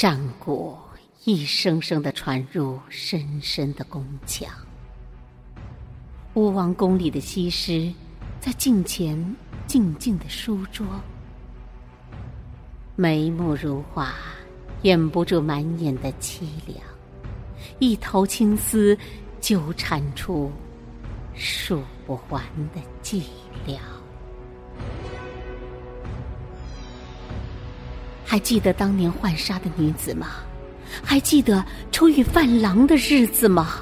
战鼓一声声的传入深深的宫墙，吴王宫里的西施在镜前静静的梳妆，眉目如画，掩不住满眼的凄凉，一头青丝纠缠出数不完的寂寥。还记得当年浣纱的女子吗？还记得初遇范郎的日子吗？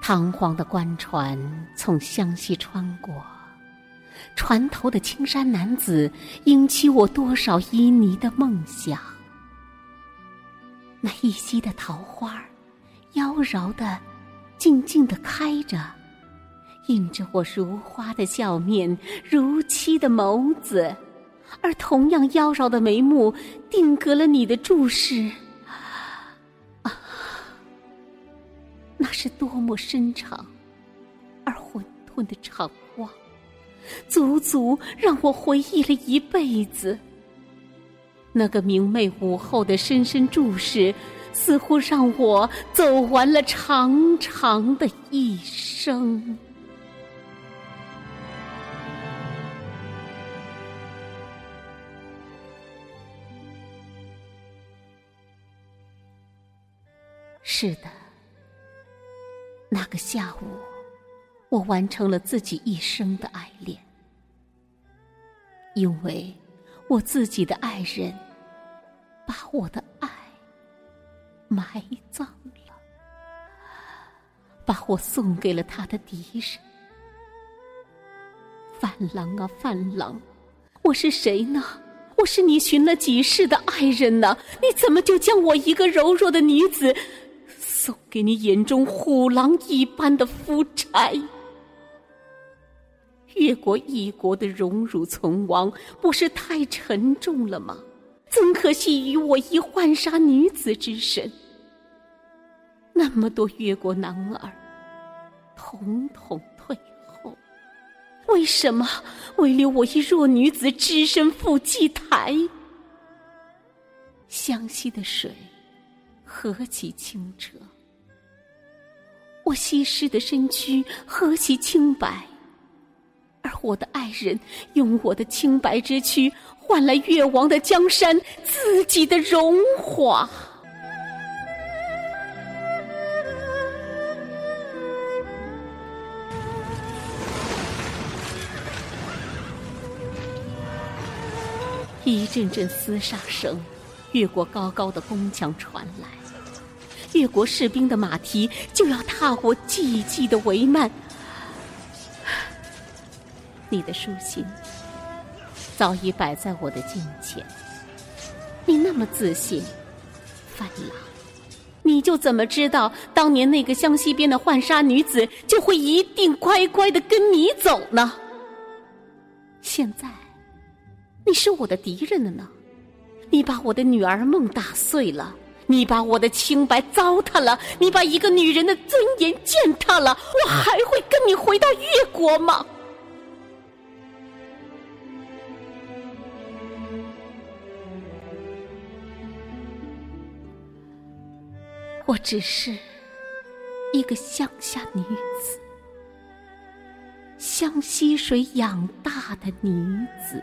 堂皇的官船从湘西穿过。船头的青衫男子，引起我多少旖旎的梦想。那一溪的桃花，妖娆的，静静的开着，映着我如花的笑面，如漆的眸子，而同样妖娆的眉目，定格了你的注视。啊，那是多么深长而混沌的长望！足足让我回忆了一辈子。那个明媚午后的深深注视，似乎让我走完了长长的一生。是的，那个下午。我完成了自己一生的爱恋，因为我自己的爱人把我的爱埋葬了，把我送给了他的敌人。范郎啊，范郎，我是谁呢？我是你寻了几世的爱人呢？你怎么就将我一个柔弱的女子送给你眼中虎狼一般的夫差？越过一国的荣辱存亡，不是太沉重了吗？怎可惜于我一浣纱女子之身？那么多越国男儿，统统退后，为什么唯留我一弱女子只身赴祭台？湘西的水何其清澈，我西施的身躯何其清白。而我的爱人用我的清白之躯换来越王的江山，自己的荣华。一阵阵厮杀声，越过高高的宫墙传来，越国士兵的马蹄就要踏过寂寂的帷幔。你的书信早已摆在我的镜前。你那么自信，范郎，你就怎么知道当年那个湘西边的浣纱女子就会一定乖乖的跟你走呢？现在你是我的敌人了呢？你把我的女儿梦打碎了，你把我的清白糟蹋了，你把一个女人的尊严践踏了，我还会跟你回到越国吗？我只是一个乡下女子，湘西水养大的女子。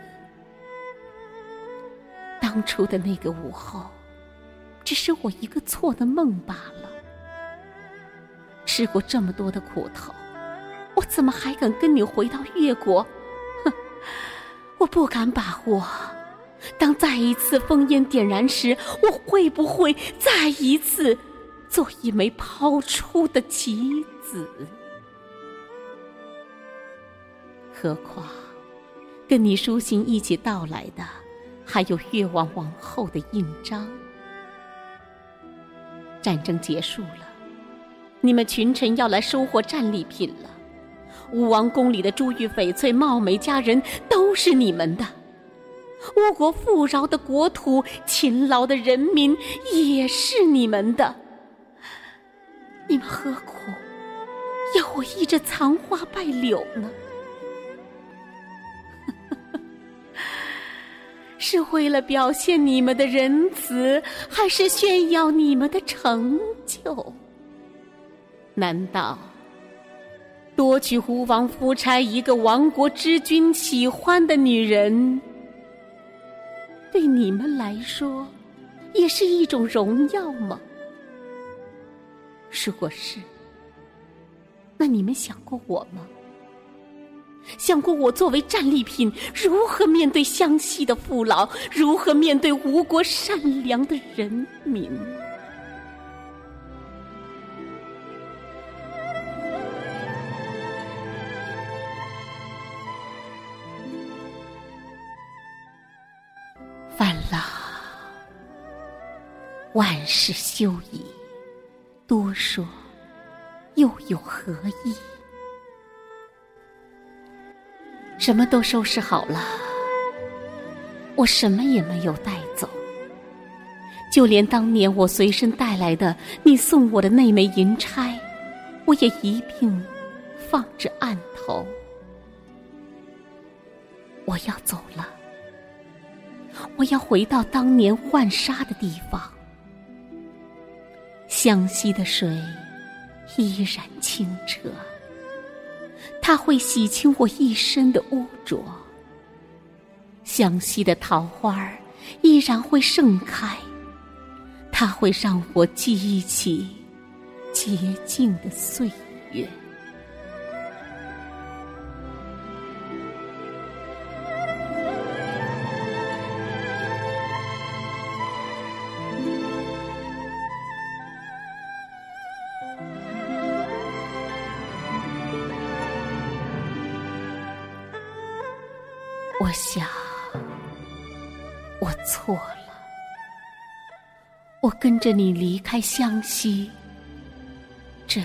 当初的那个午后，只是我一个错的梦罢了。吃过这么多的苦头，我怎么还敢跟你回到越国？哼，我不敢把握。当再一次烽烟点燃时，我会不会再一次？做一枚抛出的棋子，何况跟你书信一起到来的，还有越王王后的印章。战争结束了，你们群臣要来收获战利品了。武王宫里的珠玉翡翠、貌美佳人都是你们的，吴国富饶的国土、勤劳的人民也是你们的。你们何苦要我依着残花败柳呢？是为了表现你们的仁慈，还是炫耀你们的成就？难道夺取吴王夫差一个亡国之君喜欢的女人，对你们来说也是一种荣耀吗？如果是，那你们想过我吗？想过我作为战利品如何面对湘西的父老，如何面对吴国善良的人民？范老，万事休矣。多说又有何意？什么都收拾好了，我什么也没有带走，就连当年我随身带来的你送我的那枚银钗，我也一并放至案头。我要走了，我要回到当年浣纱的地方。湘西的水依然清澈，它会洗清我一身的污浊。湘西的桃花依然会盛开，它会让我记忆起洁净的岁月。我想，我错了。我跟着你离开湘西，真。